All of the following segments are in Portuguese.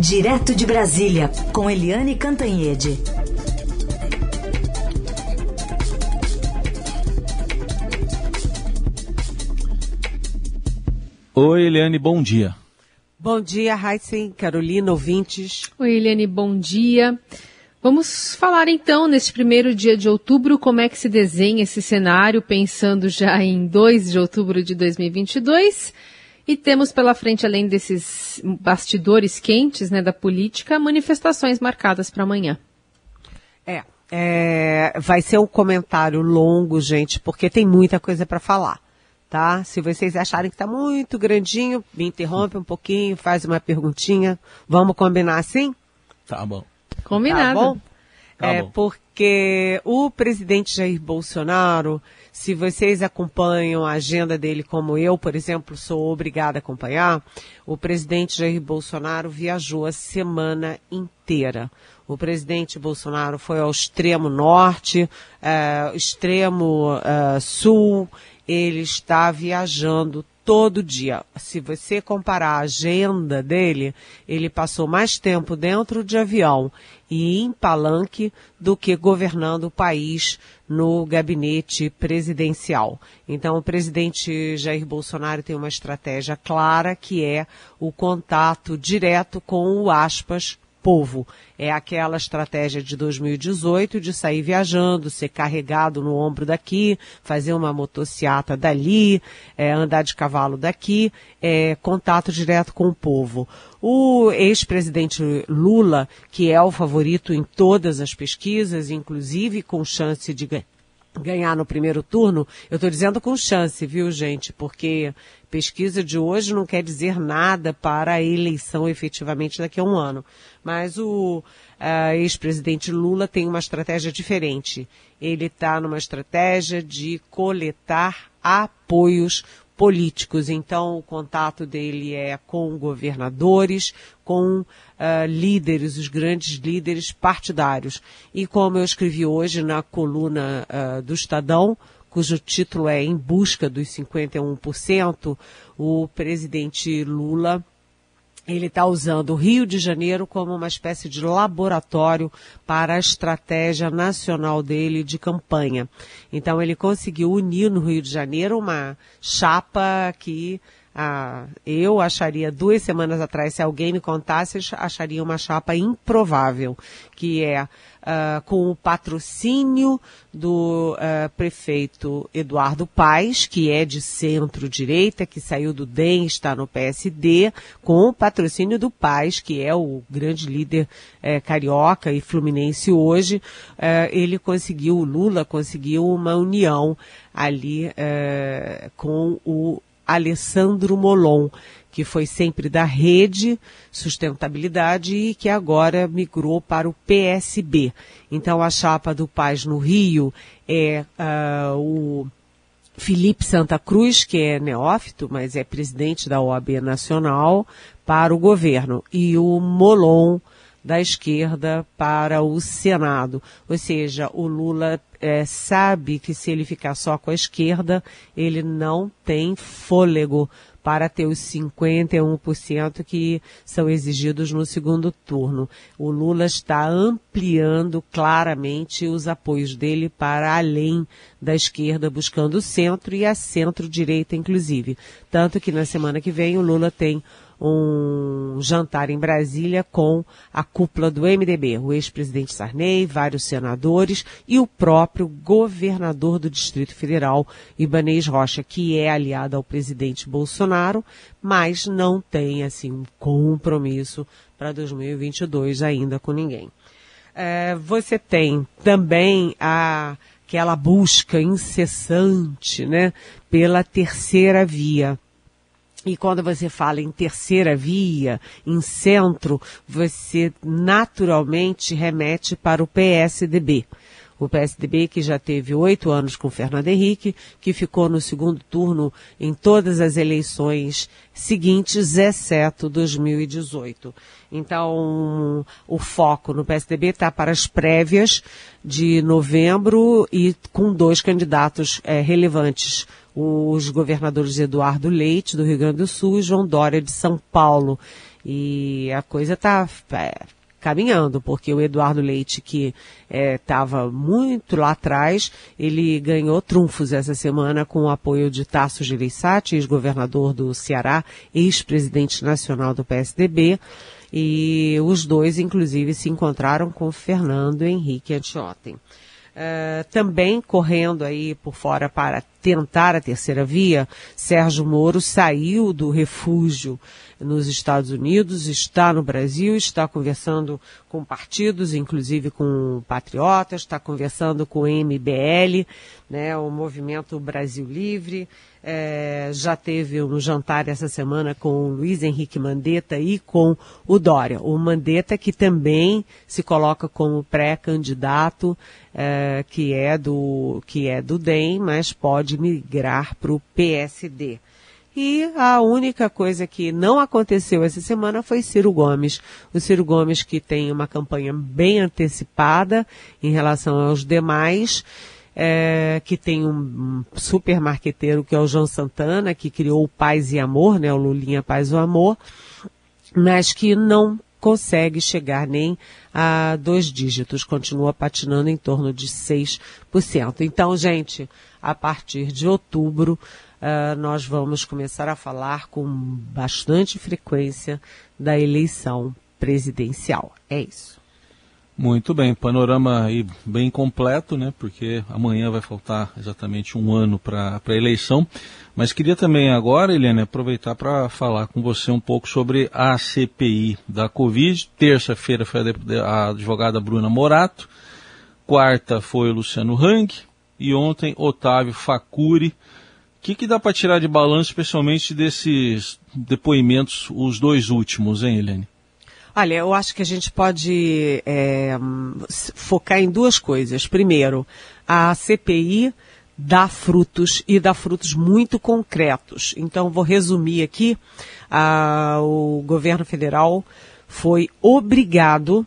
Direto de Brasília, com Eliane Cantanhede. Oi, Eliane, bom dia. Bom dia, Heisen, Carolina, ouvintes. Oi, Eliane, bom dia. Vamos falar então, neste primeiro dia de outubro, como é que se desenha esse cenário, pensando já em 2 de outubro de 2022. E temos pela frente, além desses bastidores quentes né, da política, manifestações marcadas para amanhã. É, é, vai ser um comentário longo, gente, porque tem muita coisa para falar tá? Se vocês acharem que está muito grandinho, me interrompe um pouquinho, faz uma perguntinha. Vamos combinar assim? Tá bom. Combinado. Tá bom? Tá é bom. porque o presidente Jair Bolsonaro, se vocês acompanham a agenda dele como eu, por exemplo, sou obrigada a acompanhar, o presidente Jair Bolsonaro viajou a semana inteira. O presidente Bolsonaro foi ao extremo norte, eh, extremo eh, sul, ele está viajando todo dia. Se você comparar a agenda dele, ele passou mais tempo dentro de avião e em palanque do que governando o país no gabinete presidencial. Então, o presidente Jair Bolsonaro tem uma estratégia clara que é o contato direto com o aspas povo. É aquela estratégia de 2018 de sair viajando, ser carregado no ombro daqui, fazer uma motociata dali, é, andar de cavalo daqui, é, contato direto com o povo. O ex-presidente Lula, que é o favorito em todas as pesquisas, inclusive com chance de ganhar no primeiro turno, eu estou dizendo com chance, viu, gente? Porque pesquisa de hoje não quer dizer nada para a eleição efetivamente daqui a um ano. Mas o uh, ex-presidente Lula tem uma estratégia diferente. Ele está numa estratégia de coletar apoios políticos. Então, o contato dele é com governadores, com uh, líderes, os grandes líderes partidários. E como eu escrevi hoje na coluna uh, do Estadão, cujo título é Em Busca dos 51%, o presidente Lula ele está usando o Rio de Janeiro como uma espécie de laboratório para a estratégia nacional dele de campanha. Então ele conseguiu unir no Rio de Janeiro uma chapa que ah, eu acharia duas semanas atrás, se alguém me contasse, acharia uma chapa improvável, que é uh, com o patrocínio do uh, prefeito Eduardo Paes, que é de centro-direita, que saiu do DEM, está no PSD, com o patrocínio do Paes, que é o grande líder uh, carioca e fluminense hoje, ele conseguiu, o Lula conseguiu uma união ali com o Alessandro Molon, que foi sempre da Rede Sustentabilidade e que agora migrou para o PSB. Então a chapa do Paz no Rio é uh, o Felipe Santa Cruz, que é neófito, mas é presidente da OAB Nacional, para o governo, e o Molon da esquerda para o Senado. Ou seja, o Lula é, sabe que se ele ficar só com a esquerda, ele não tem fôlego para ter os 51% que são exigidos no segundo turno. O Lula está ampliando claramente os apoios dele para além da esquerda, buscando o centro e a centro-direita, inclusive. Tanto que na semana que vem o Lula tem um jantar em Brasília com a cúpula do MDB, o ex-presidente Sarney, vários senadores e o próprio governador do Distrito Federal, Ibanez Rocha, que é aliado ao presidente Bolsonaro, mas não tem assim um compromisso para 2022 ainda com ninguém. É, você tem também a aquela busca incessante, né, pela terceira via. E quando você fala em terceira via, em centro, você naturalmente remete para o PSDB. O PSDB que já teve oito anos com Fernando Henrique, que ficou no segundo turno em todas as eleições seguintes, exceto 2018. Então, o foco no PSDB está para as prévias de novembro e com dois candidatos é, relevantes os governadores Eduardo Leite, do Rio Grande do Sul, e João Dória, de São Paulo. E a coisa está é, caminhando, porque o Eduardo Leite, que estava é, muito lá atrás, ele ganhou trunfos essa semana com o apoio de Tasso Gereissati, ex-governador do Ceará, ex-presidente nacional do PSDB, e os dois, inclusive, se encontraram com Fernando Henrique anteontem. Uh, também correndo aí por fora para tentar a terceira via, Sérgio Moro saiu do refúgio nos Estados Unidos, está no Brasil, está conversando com partidos, inclusive com patriotas, está conversando com o MBL, né, o Movimento Brasil Livre, é, já teve um jantar essa semana com o Luiz Henrique Mandetta e com o Dória. O Mandetta que também se coloca como pré-candidato, é, que é do que é do DEM, mas pode migrar para o PSD. E a única coisa que não aconteceu essa semana foi Ciro Gomes. O Ciro Gomes que tem uma campanha bem antecipada em relação aos demais é, que tem um, super marqueteiro que é o João Santana, que criou o Paz e Amor, né, o Lulinha Paz e Amor, mas que não consegue chegar nem a dois dígitos, continua patinando em torno de 6%. Então, gente, a partir de outubro, uh, nós vamos começar a falar com bastante frequência da eleição presidencial. É isso. Muito bem, panorama aí bem completo, né? Porque amanhã vai faltar exatamente um ano para a eleição. Mas queria também agora, Eliane, aproveitar para falar com você um pouco sobre a CPI da Covid. Terça-feira foi a advogada Bruna Morato, quarta foi o Luciano Hang e ontem Otávio Facuri. O que, que dá para tirar de balanço, especialmente desses depoimentos, os dois últimos, hein, Eliane? Olha, eu acho que a gente pode é, focar em duas coisas. Primeiro, a CPI dá frutos e dá frutos muito concretos. Então, vou resumir aqui. o governo federal foi obrigado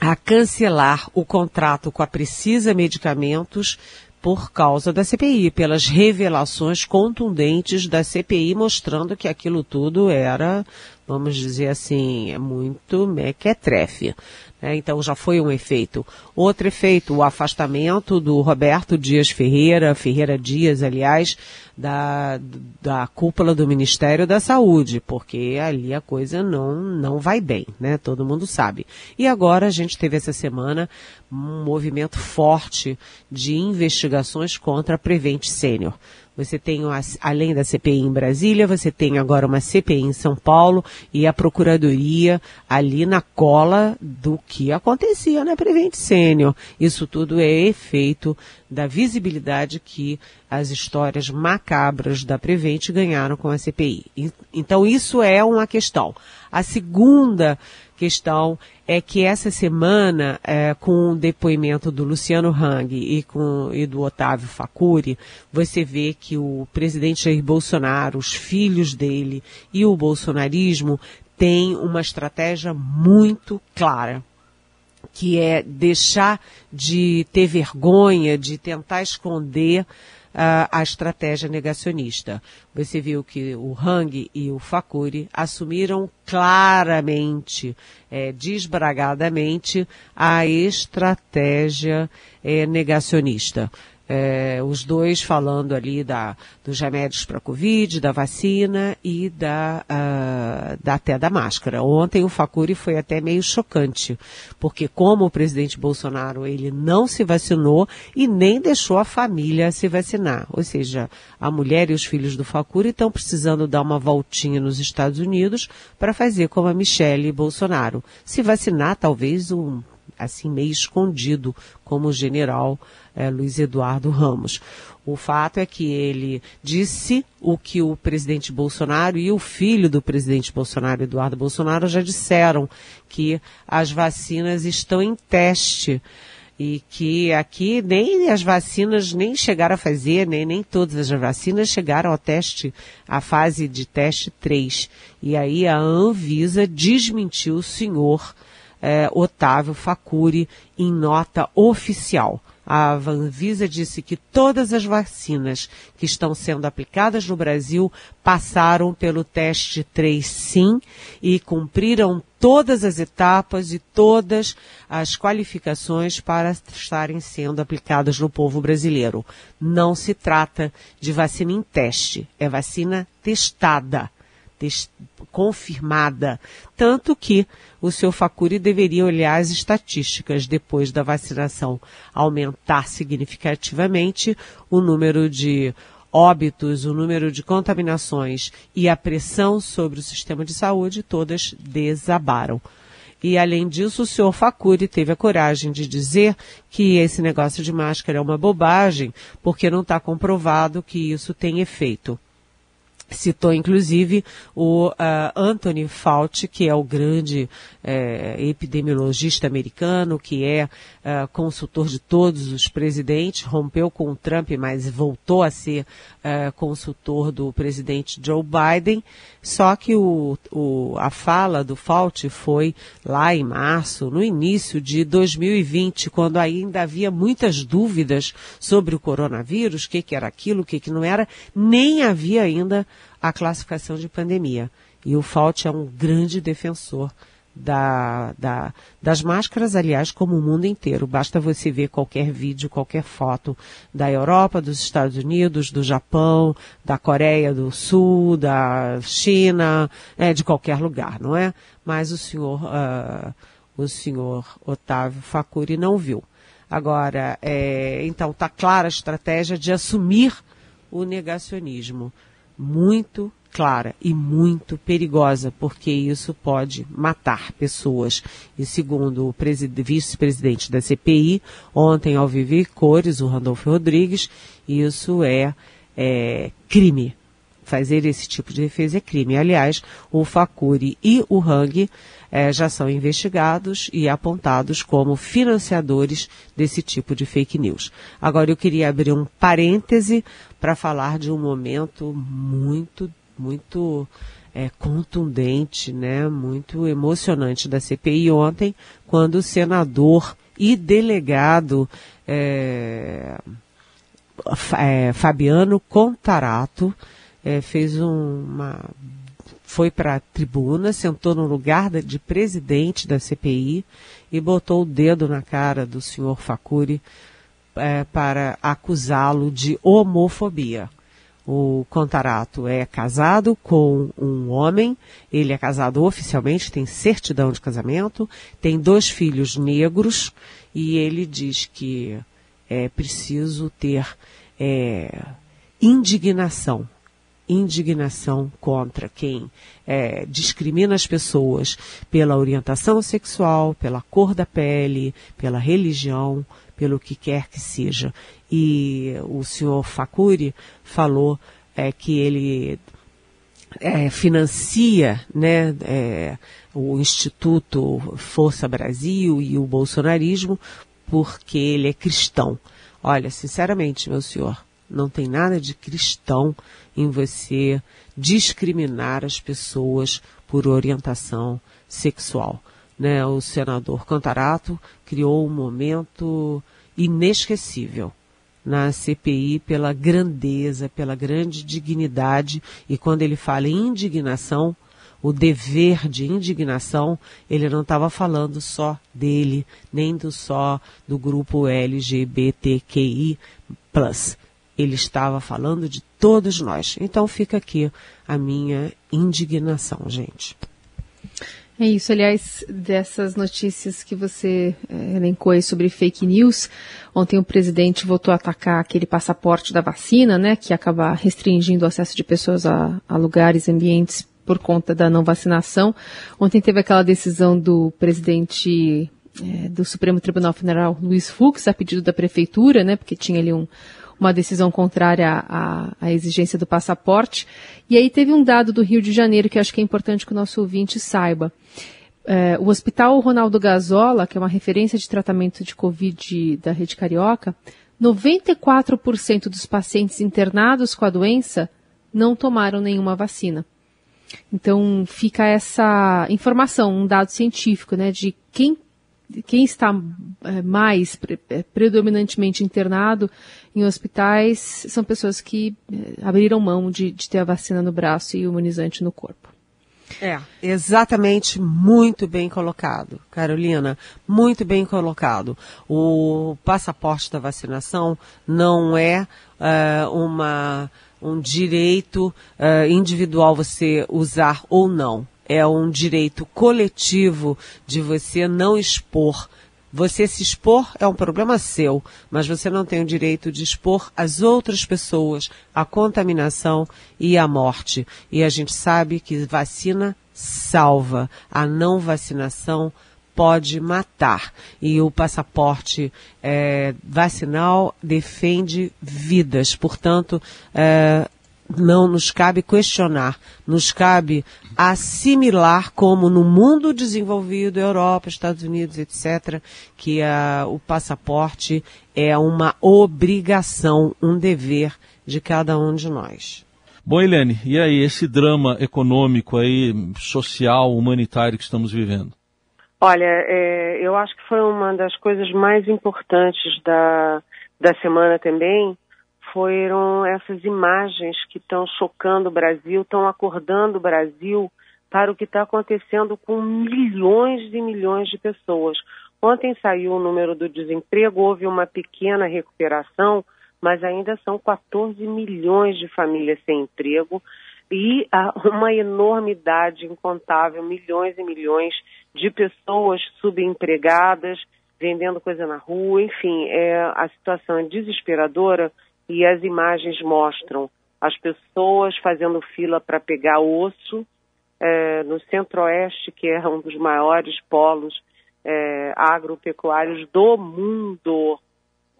a cancelar o contrato com a Precisa Medicamentos por causa da CPI, pelas revelações contundentes da CPI mostrando que aquilo tudo era vamos dizer assim, é muito mequetrefe. Né? Então já foi um efeito. Outro efeito, o afastamento do Roberto Dias Ferreira, Ferreira Dias, aliás, da, da cúpula do Ministério da Saúde, porque ali a coisa não, não vai bem, né? Todo mundo sabe. E agora a gente teve essa semana um movimento forte de investigações contra a Prevent Sênior. Você tem, além da CPI em Brasília, você tem agora uma CPI em São Paulo e a Procuradoria ali na cola do que acontecia na Prevent Sênior. Isso tudo é efeito da visibilidade que as histórias macabras da Prevent ganharam com a CPI. Então isso é uma questão. A segunda questão é que essa semana, é, com o depoimento do Luciano Hang e, com, e do Otávio Facuri, você vê que o presidente Jair Bolsonaro, os filhos dele e o bolsonarismo têm uma estratégia muito clara que é deixar de ter vergonha, de tentar esconder a estratégia negacionista. Você viu que o Hang e o Fakuri assumiram claramente, é, desbragadamente, a estratégia é, negacionista é, os dois falando ali da, dos remédios para Covid, da vacina e da, uh, da, até da máscara. Ontem o Facuri foi até meio chocante, porque como o presidente Bolsonaro ele não se vacinou e nem deixou a família se vacinar, ou seja, a mulher e os filhos do Facuri estão precisando dar uma voltinha nos Estados Unidos para fazer como a Michelle Bolsonaro, se vacinar talvez um assim meio escondido como o general é, Luiz Eduardo Ramos. O fato é que ele disse o que o presidente Bolsonaro e o filho do presidente Bolsonaro, Eduardo Bolsonaro, já disseram, que as vacinas estão em teste e que aqui nem as vacinas nem chegaram a fazer, nem, nem todas as vacinas chegaram ao teste, à fase de teste 3. E aí a Anvisa desmentiu o senhor eh, Otávio Facuri em nota oficial. A Anvisa disse que todas as vacinas que estão sendo aplicadas no Brasil passaram pelo teste 3 sim e cumpriram todas as etapas e todas as qualificações para estarem sendo aplicadas no povo brasileiro. Não se trata de vacina em teste, é vacina testada confirmada. Tanto que o seu Facuri deveria olhar as estatísticas depois da vacinação aumentar significativamente o número de óbitos, o número de contaminações e a pressão sobre o sistema de saúde, todas desabaram. E além disso, o senhor Facuri teve a coragem de dizer que esse negócio de máscara é uma bobagem, porque não está comprovado que isso tem efeito. Citou, inclusive, o uh, Anthony Fauci, que é o grande uh, epidemiologista americano, que é uh, consultor de todos os presidentes, rompeu com o Trump, mas voltou a ser uh, consultor do presidente Joe Biden. Só que o, o, a fala do Fauci foi lá em março, no início de 2020, quando ainda havia muitas dúvidas sobre o coronavírus, o que, que era aquilo, o que, que não era, nem havia ainda a classificação de pandemia. E o Fauci é um grande defensor da, da, das máscaras, aliás, como o mundo inteiro. Basta você ver qualquer vídeo, qualquer foto da Europa, dos Estados Unidos, do Japão, da Coreia do Sul, da China, é, de qualquer lugar, não é? Mas o senhor, uh, o senhor Otávio Facuri não viu. Agora, é, então, está clara a estratégia de assumir o negacionismo muito clara e muito perigosa, porque isso pode matar pessoas. E segundo o vice-presidente da CPI, ontem ao viver cores, o Randolfo Rodrigues, isso é, é crime. Fazer esse tipo de defesa é crime. Aliás, o Facuri e o Hang é, já são investigados e apontados como financiadores desse tipo de fake news. Agora eu queria abrir um parêntese para falar de um momento muito muito é, contundente, né, muito emocionante da CPI ontem, quando o senador e delegado é, Fabiano Contarato é, fez uma foi para a tribuna, sentou no lugar de presidente da CPI e botou o dedo na cara do senhor Facuri é, para acusá-lo de homofobia. O Contarato é casado com um homem, ele é casado oficialmente, tem certidão de casamento, tem dois filhos negros e ele diz que é preciso ter é, indignação. Indignação contra quem é, discrimina as pessoas pela orientação sexual, pela cor da pele, pela religião, pelo que quer que seja. E o senhor Facuri falou é, que ele é, financia né, é, o Instituto Força Brasil e o bolsonarismo porque ele é cristão. Olha, sinceramente, meu senhor, não tem nada de cristão em você discriminar as pessoas por orientação sexual né, o senador Cantarato criou um momento inesquecível na CPI pela grandeza, pela grande dignidade, e quando ele fala em indignação, o dever de indignação, ele não estava falando só dele, nem do só do grupo LGBTQI+. Ele estava falando de todos nós. Então fica aqui a minha indignação, gente. É isso, aliás, dessas notícias que você é, elencou aí sobre fake news. Ontem o presidente voltou a atacar aquele passaporte da vacina, né, que acaba restringindo o acesso de pessoas a, a lugares, ambientes por conta da não vacinação. Ontem teve aquela decisão do presidente é, do Supremo Tribunal Federal, Luiz Fux, a pedido da prefeitura, né, porque tinha ali um, uma decisão contrária à, à, exigência do passaporte. E aí teve um dado do Rio de Janeiro que acho que é importante que o nosso ouvinte saiba. é, o Hospital Ronaldo Gazola, que é uma referência de tratamento de Covid da rede carioca, 94% dos pacientes internados com a doença não tomaram nenhuma vacina. Então fica essa informação, um dado científico, né, de quem, quem está é, mais é, predominantemente internado em hospitais são pessoas que é, abriram mão de, de ter a vacina no braço e o imunizante no corpo. É, exatamente, muito bem colocado, Carolina, muito bem colocado. O passaporte da vacinação não é uh, uma um direito uh, individual você usar ou não. É um direito coletivo de você não expor. Você se expor é um problema seu, mas você não tem o direito de expor as outras pessoas à contaminação e à morte. E a gente sabe que vacina salva, a não vacinação pode matar. E o passaporte é, vacinal defende vidas. Portanto, é, não nos cabe questionar, nos cabe assimilar como no mundo desenvolvido, Europa, Estados Unidos, etc., que a, o passaporte é uma obrigação, um dever de cada um de nós. Bom, Helene, e aí, esse drama econômico aí, social, humanitário que estamos vivendo? Olha, é, eu acho que foi uma das coisas mais importantes da, da semana também, foram essas imagens que estão chocando o Brasil, estão acordando o Brasil para o que está acontecendo com milhões e milhões de pessoas. Ontem saiu o número do desemprego, houve uma pequena recuperação, mas ainda são 14 milhões de famílias sem emprego e uma enormidade incontável, milhões e milhões de pessoas subempregadas, vendendo coisa na rua, enfim, é, a situação é desesperadora e as imagens mostram as pessoas fazendo fila para pegar osso é, no centro-oeste, que é um dos maiores polos é, agropecuários do mundo,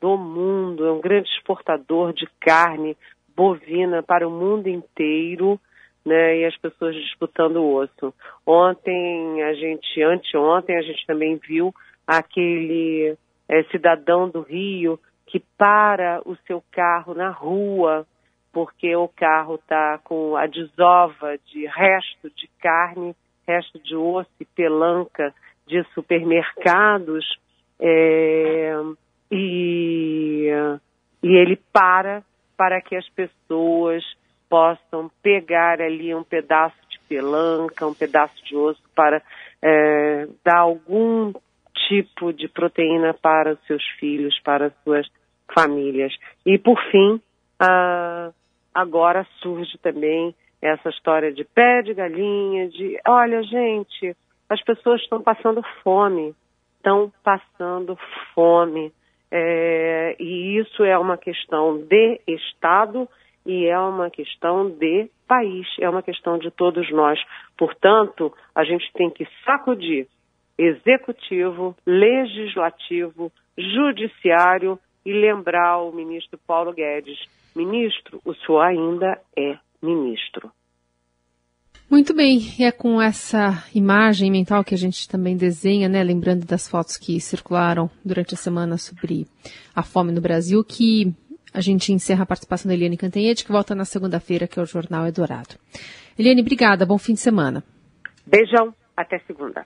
do mundo, é um grande exportador de carne bovina para o mundo inteiro né, e as pessoas disputando o osso. Ontem a gente, anteontem a gente também viu aquele é, cidadão do Rio que para o seu carro na rua porque o carro está com a desova de resto de carne, resto de osso e pelanca de supermercados é, e, e ele para para que as pessoas possam pegar ali um pedaço de pelanca, um pedaço de osso para é, dar algum tipo de proteína para os seus filhos, para as suas famílias. E por fim, agora surge também essa história de pé de galinha, de olha gente, as pessoas estão passando fome, estão passando fome. É, e isso é uma questão de Estado e é uma questão de país, é uma questão de todos nós. Portanto, a gente tem que sacudir executivo, legislativo, judiciário e lembrar o ministro Paulo Guedes: ministro, o senhor ainda é ministro. Muito bem, e é com essa imagem mental que a gente também desenha, né, lembrando das fotos que circularam durante a semana sobre a fome no Brasil, que a gente encerra a participação da Eliane Cantanhete, que volta na segunda-feira, que é o Jornal Eldorado. Eliane, obrigada, bom fim de semana. Beijão, até segunda.